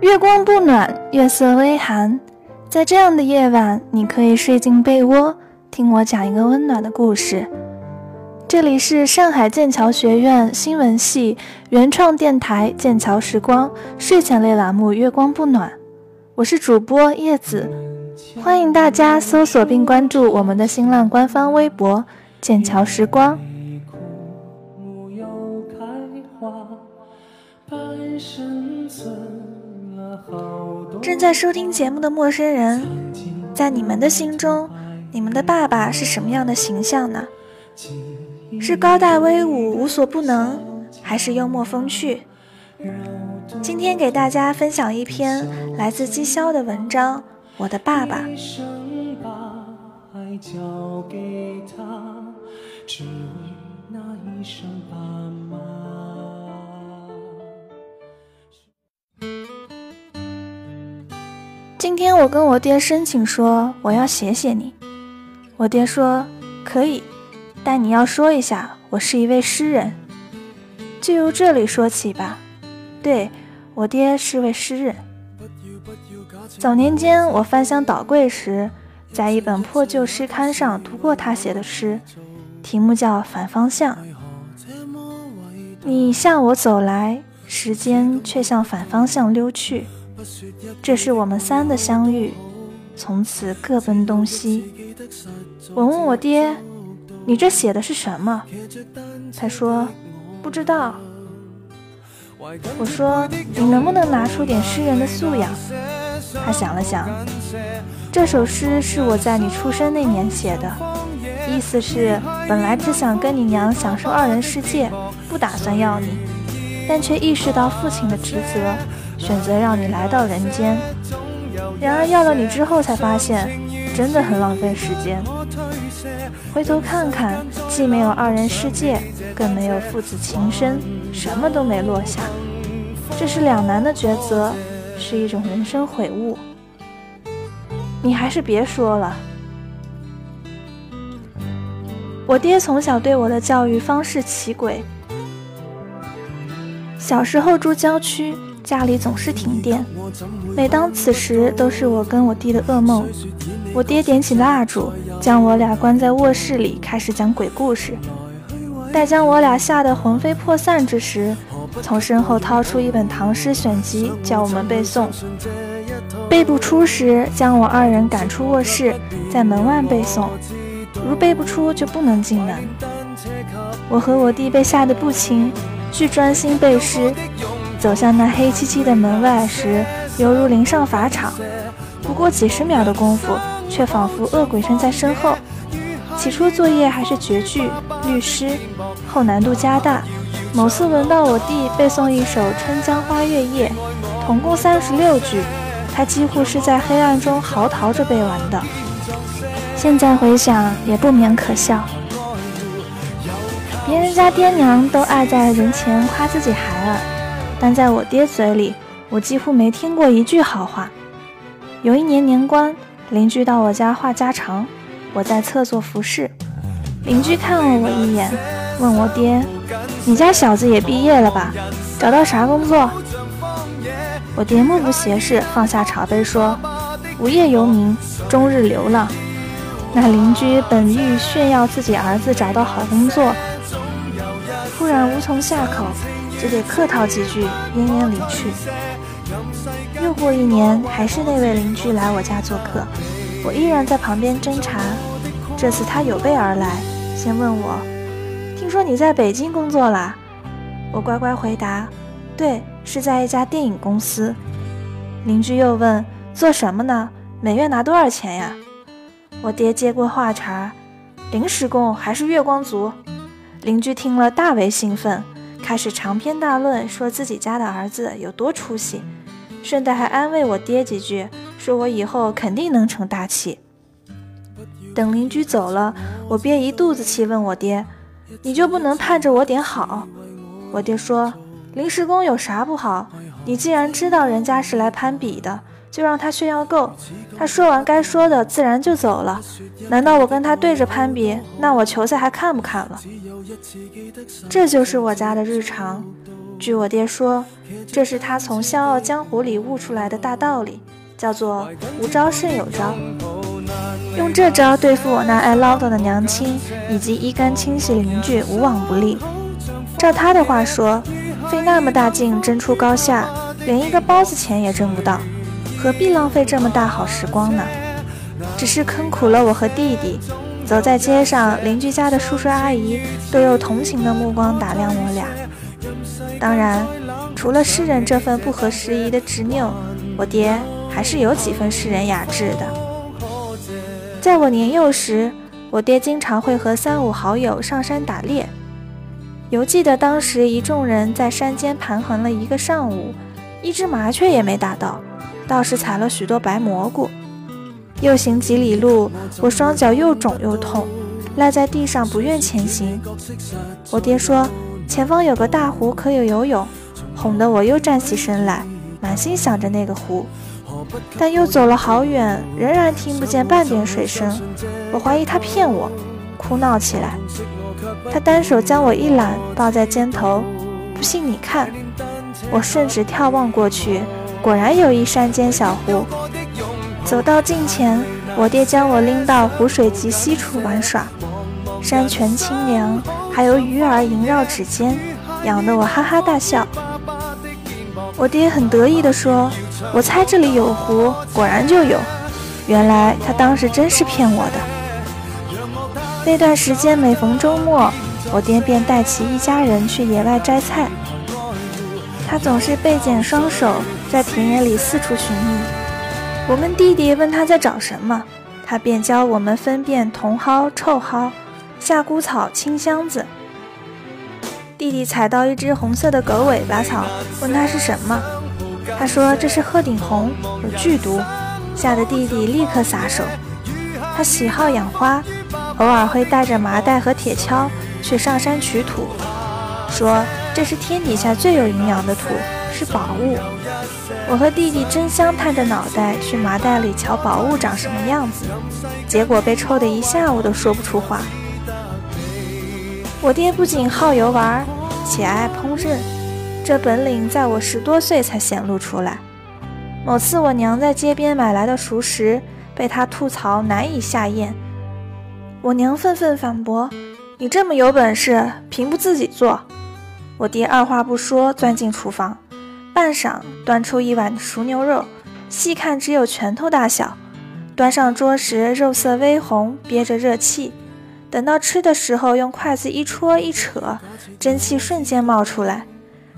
月光不暖，月色微寒，在这样的夜晚，你可以睡进被窝，听我讲一个温暖的故事。这里是上海剑桥学院新闻系原创电台《剑桥时光》睡前类栏目《月光不暖》，我是主播叶子，欢迎大家搜索并关注我们的新浪官方微博“剑桥时光”。正在收听节目的陌生人，在你们的心中，你们的爸爸是什么样的形象呢？是高大威武、无所不能，还是幽默风趣？今天给大家分享一篇来自姬潇的文章《我的爸爸》。今天我跟我爹申请说我要写写你，我爹说可以，但你要说一下我是一位诗人。就由这里说起吧。对我爹是位诗人。早年间我翻箱倒柜时，在一本破旧诗刊上读过他写的诗，题目叫《反方向》。你向我走来，时间却向反方向溜去。这是我们三的相遇，从此各奔东西。我问我爹：“你这写的是什么？”他说：“不知道。”我说：“你能不能拿出点诗人的素养？”他想了想：“这首诗是我在你出生那年写的，意思是本来只想跟你娘享受二人世界，不打算要你，但却意识到父亲的职责。”选择让你来到人间，然而要了你之后才发现，真的很浪费时间。回头看看，既没有二人世界，更没有父子情深，什么都没落下。这是两难的抉择，是一种人生悔悟。你还是别说了。我爹从小对我的教育方式奇诡，小时候住郊区。家里总是停电，每当此时，都是我跟我弟的噩梦。我爹点起蜡烛，将我俩关在卧室里，开始讲鬼故事。待将我俩吓得魂飞魄散之时，从身后掏出一本唐诗选集，叫我们背诵。背不出时，将我二人赶出卧室，在门外背诵。如背不出，就不能进门。我和我弟被吓得不轻，需专心背诗。走向那黑漆漆的门外时，犹如临上法场。不过几十秒的功夫，却仿佛恶鬼身在身后。起初作业还是绝句、律诗，后难度加大。某次轮到我弟背诵一首《春江花月夜》，总共三十六句，他几乎是在黑暗中嚎啕着背完的。现在回想，也不免可笑。别人家爹娘都爱在人前夸自己孩儿。但在我爹嘴里，我几乎没听过一句好话。有一年年关，邻居到我家话家常，我在侧做服侍。邻居看了我一眼，问我爹：“你家小子也毕业了吧？找到啥工作？”我爹目不斜视，放下茶杯说：“无业游民，终日流浪。”那邻居本欲炫耀自己儿子找到好工作，突然无从下口。只得客套几句，奄奄离去。又过一年，还是那位邻居来我家做客，我依然在旁边侦查。这次他有备而来，先问我：“听说你在北京工作啦？”我乖乖回答：“对，是在一家电影公司。”邻居又问：“做什么呢？每月拿多少钱呀？”我爹接过话茬：“临时工还是月光族？”邻居听了大为兴奋。开始长篇大论，说自己家的儿子有多出息，顺带还安慰我爹几句，说我以后肯定能成大器。等邻居走了，我憋一肚子气，问我爹：“你就不能盼着我点好？”我爹说：“临时工有啥不好？你既然知道人家是来攀比的。”就让他炫耀够，他说完该说的，自然就走了。难道我跟他对着攀比？那我球赛还看不看了？这就是我家的日常。据我爹说，这是他从《笑傲江湖》里悟出来的大道理，叫做“无招胜有招”。用这招对付我那爱唠叨的娘亲以及一干亲戚邻居，无往不利。照他的话说，费那么大劲争出高下，连一个包子钱也挣不到，何必浪费这么大好时光呢？只是坑苦了我和弟弟。走在街上，邻居家的叔叔阿姨都用同情的目光打量我俩。当然，除了诗人这份不合时宜的执拗，我爹还是有几分诗人雅致的。在我年幼时，我爹经常会和三五好友上山打猎。犹记得当时一众人在山间盘桓了一个上午，一只麻雀也没打到，倒是采了许多白蘑菇。又行几里路，我双脚又肿又痛，赖在地上不愿前行。我爹说前方有个大湖可以游泳，哄得我又站起身来，满心想着那个湖。但又走了好远，仍然听不见半点水声。我怀疑他骗我，哭闹起来。他单手将我一揽，抱在肩头。不信你看，我顺指眺望过去，果然有一山间小湖。走到近前，我爹将我拎到湖水极西处玩耍，山泉清凉，还有鱼儿萦绕指尖，养得我哈哈大笑。我爹很得意地说：“我猜这里有湖，果然就有。原来他当时真是骗我的。”那段时间每逢周末，我爹便带其一家人去野外摘菜，他总是背剪双手，在田野里四处寻觅。我跟弟弟问他在找什么，他便教我们分辨茼蒿、臭蒿、夏枯草、青箱子。弟弟踩到一只红色的狗尾巴草，问他是什么，他说这是鹤顶红，有剧毒，吓得弟弟立刻撒手。他喜好养花，偶尔会带着麻袋和铁锹去上山取土，说这是天底下最有营养的土，是宝物。我和弟弟争相探着脑袋去麻袋里瞧宝物长什么样子，结果被臭得一下午都说不出话。我爹不仅好游玩，且爱烹饪，这本领在我十多岁才显露出来。某次我娘在街边买来的熟食被他吐槽难以下咽，我娘愤愤反驳：“你这么有本事，凭不自己做？”我爹二话不说钻进厨房。半晌，端出一碗熟牛肉，细看只有拳头大小。端上桌时，肉色微红，憋着热气。等到吃的时候，用筷子一戳一扯，蒸汽瞬间冒出来，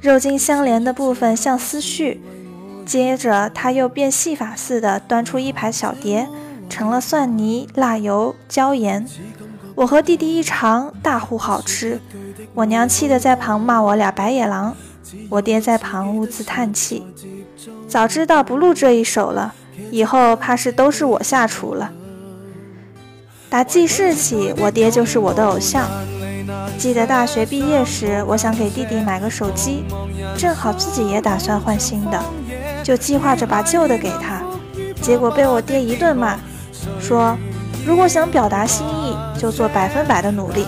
肉筋相连的部分像丝絮。接着，他又变戏法似的端出一排小碟，盛了蒜泥、辣油、椒盐。我和弟弟一尝，大呼好吃。我娘气得在旁骂我俩白眼狼。我爹在旁兀自叹气，早知道不录这一手了，以后怕是都是我下厨了。打记事起，我爹就是我的偶像。记得大学毕业时，我想给弟弟买个手机，正好自己也打算换新的，就计划着把旧的给他。结果被我爹一顿骂，说如果想表达心意，就做百分百的努力。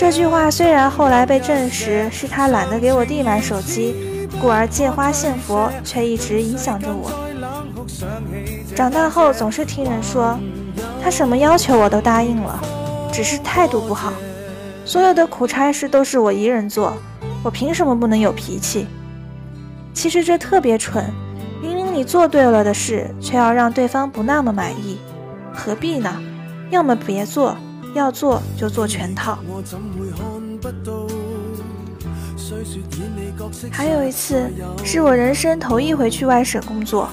这句话虽然后来被证实是他懒得给我弟买手机，故而借花献佛，却一直影响着我。长大后总是听人说，他什么要求我都答应了，只是态度不好。所有的苦差事都是我一人做，我凭什么不能有脾气？其实这特别蠢，明明你做对了的事，却要让对方不那么满意，何必呢？要么别做。要做就做全套。还有一次，是我人生头一回去外省工作，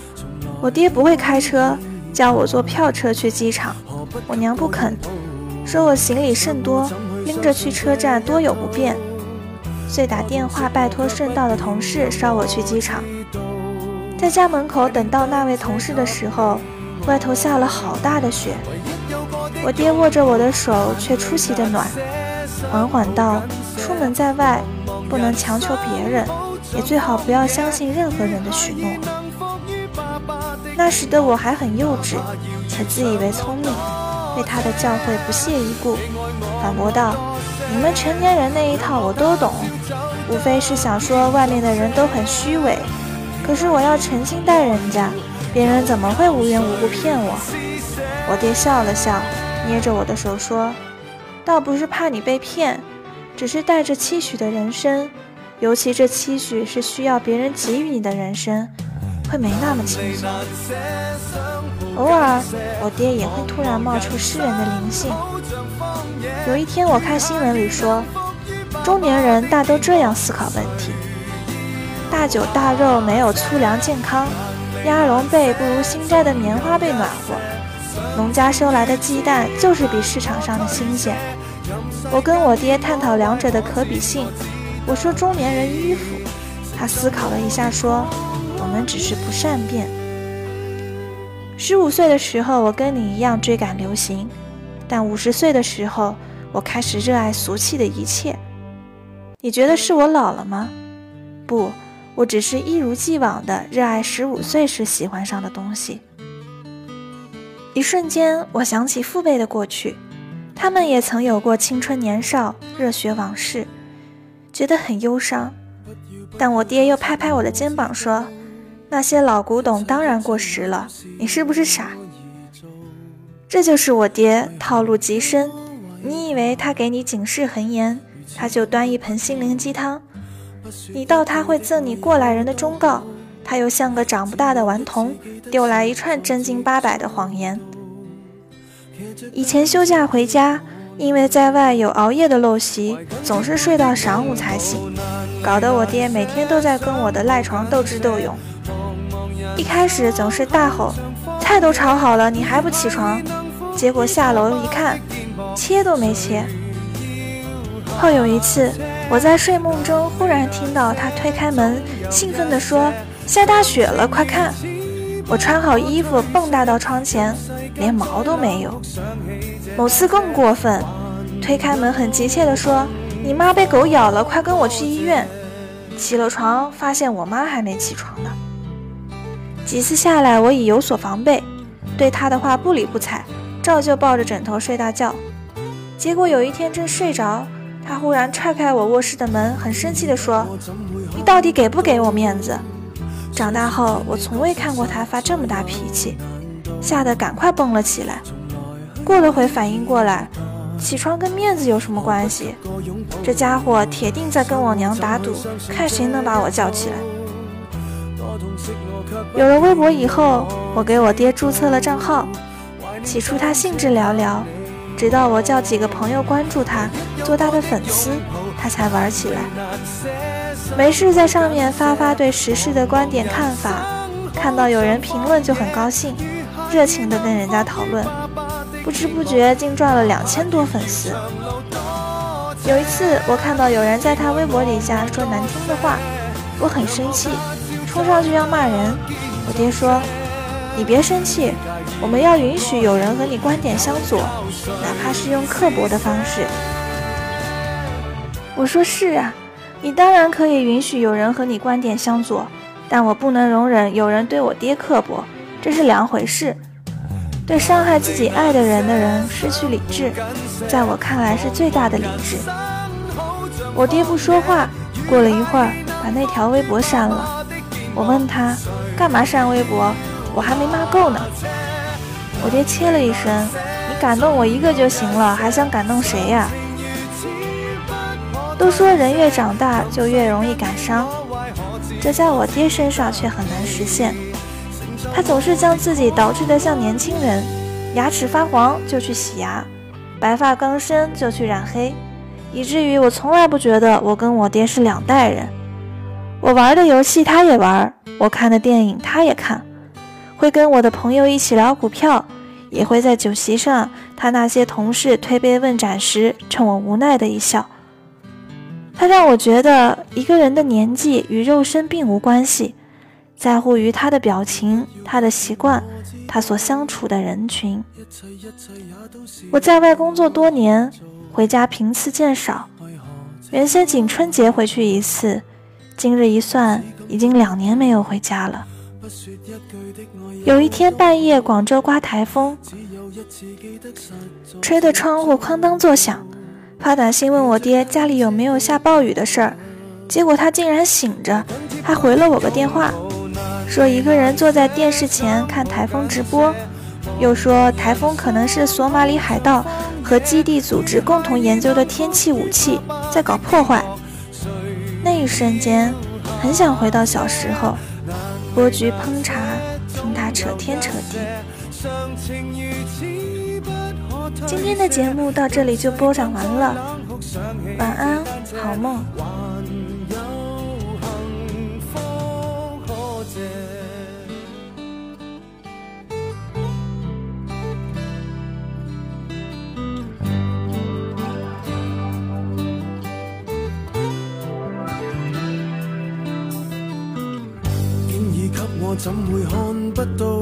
我爹不会开车，叫我坐票车去机场，我娘不肯，说我行李甚多，拎着去车站多有不便，遂打电话拜托顺道的同事捎我去机场。在家门口等到那位同事的时候，外头下了好大的雪。我爹握着我的手，却出奇的暖，缓缓道：“出门在外，不能强求别人，也最好不要相信任何人的许诺。”那时的我还很幼稚，且自以为聪明，对他的教诲不屑一顾，反驳道：“你们成年人那一套我都懂，无非是想说外面的人都很虚伪。可是我要诚心待人家，别人怎么会无缘无故骗我？我爹笑了笑，捏着我的手说：“倒不是怕你被骗，只是带着期许的人生，尤其这期许是需要别人给予你的人生，会没那么轻松。偶尔，我爹也会突然冒出诗人的灵性。有一天，我看新闻里说，中年人大都这样思考问题。”大酒大肉没有粗粮健康，鸭绒被不如新摘的棉花被暖和，农家收来的鸡蛋就是比市场上的新鲜。我跟我爹探讨两者的可比性，我说中年人迂腐，他思考了一下说，我们只是不善变。十五岁的时候，我跟你一样追赶流行，但五十岁的时候，我开始热爱俗气的一切。你觉得是我老了吗？不。我只是一如既往的热爱十五岁时喜欢上的东西。一瞬间，我想起父辈的过去，他们也曾有过青春年少、热血往事，觉得很忧伤。但我爹又拍拍我的肩膀说：“那些老古董当然过时了，你是不是傻？”这就是我爹套路极深。你以为他给你警示很严，他就端一盆心灵鸡汤。你道他会赠你过来人的忠告，他又像个长不大的顽童，丢来一串真经八百的谎言。以前休假回家，因为在外有熬夜的陋习，总是睡到晌午才醒，搞得我爹每天都在跟我的赖床斗智斗勇。一开始总是大吼：“菜都炒好了，你还不起床？”结果下楼一看，切都没切。后有一次。我在睡梦中忽然听到他推开门，兴奋地说：“下大雪了，快看！”我穿好衣服，蹦跶到窗前，连毛都没有。某次更过分，推开门很急切地说：“你妈被狗咬了，快跟我去医院！”起了床，发现我妈还没起床呢。几次下来，我已有所防备，对他的话不理不睬，照旧抱着枕头睡大觉。结果有一天正睡着。他忽然踹开我卧室的门，很生气地说：“你到底给不给我面子？”长大后，我从未看过他发这么大脾气，吓得赶快蹦了起来。过了会反应过来，起床跟面子有什么关系？这家伙铁定在跟我娘打赌，看谁能把我叫起来。有了微博以后，我给我爹注册了账号，起初他兴致寥寥。直到我叫几个朋友关注他，做他的粉丝，他才玩起来。没事在上面发发对时事的观点看法，看到有人评论就很高兴，热情地跟人家讨论。不知不觉竟赚了两千多粉丝。有一次我看到有人在他微博底下说难听的话，我很生气，冲上去要骂人。我爹说：“你别生气。”我们要允许有人和你观点相左，哪怕是用刻薄的方式。我说是啊，你当然可以允许有人和你观点相左，但我不能容忍有人对我爹刻薄，这是两回事。对伤害自己爱的人的人失去理智，在我看来是最大的理智。我爹不说话，过了一会儿把那条微博删了。我问他干嘛删微博，我还没骂够呢。我爹切了一声：“你感动我一个就行了，还想感动谁呀？”都说人越长大就越容易感伤，这在我爹身上却很难实现。他总是将自己捯饬得像年轻人，牙齿发黄就去洗牙，白发刚生就去染黑，以至于我从来不觉得我跟我爹是两代人。我玩的游戏他也玩，我看的电影他也看。会跟我的朋友一起聊股票，也会在酒席上，他那些同事推杯问盏时，冲我无奈的一笑。他让我觉得一个人的年纪与肉身并无关系，在乎于他的表情、他的习惯、他所相处的人群。我在外工作多年，回家频次渐少，原先仅春节回去一次，今日一算，已经两年没有回家了。有一天半夜，广州刮台风，吹得窗户哐当作响。发短信问我爹家里有没有下暴雨的事儿，结果他竟然醒着，还回了我个电话，说一个人坐在电视前看台风直播，又说台风可能是索马里海盗和基地组织共同研究的天气武器，在搞破坏。那一瞬间，很想回到小时候，剥橘烹茶，听他扯天扯地。今天的节目到这里就播讲完了，晚安，好梦。怎会看不到？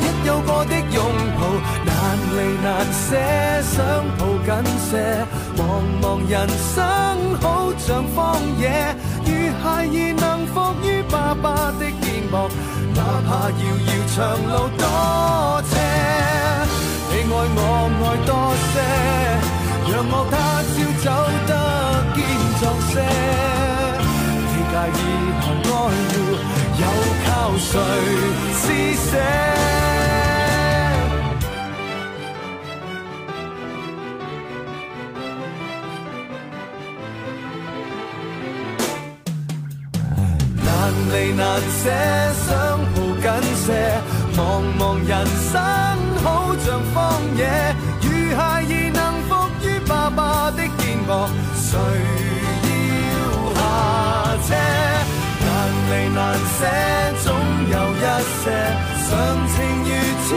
一有过的拥抱。难离难舍，想抱紧些。茫茫人生好像荒野，如孩儿能伏于爸爸的肩膊，哪怕遥遥长路多斜。你爱我爱多些，让我他朝走得坚壮些。你介意谈爱要又靠谁施舍？这，想抱紧些。茫茫人生好像荒野，如孩儿能伏于爸爸的肩膊，谁要下车？难离难舍，总有一些，常情如此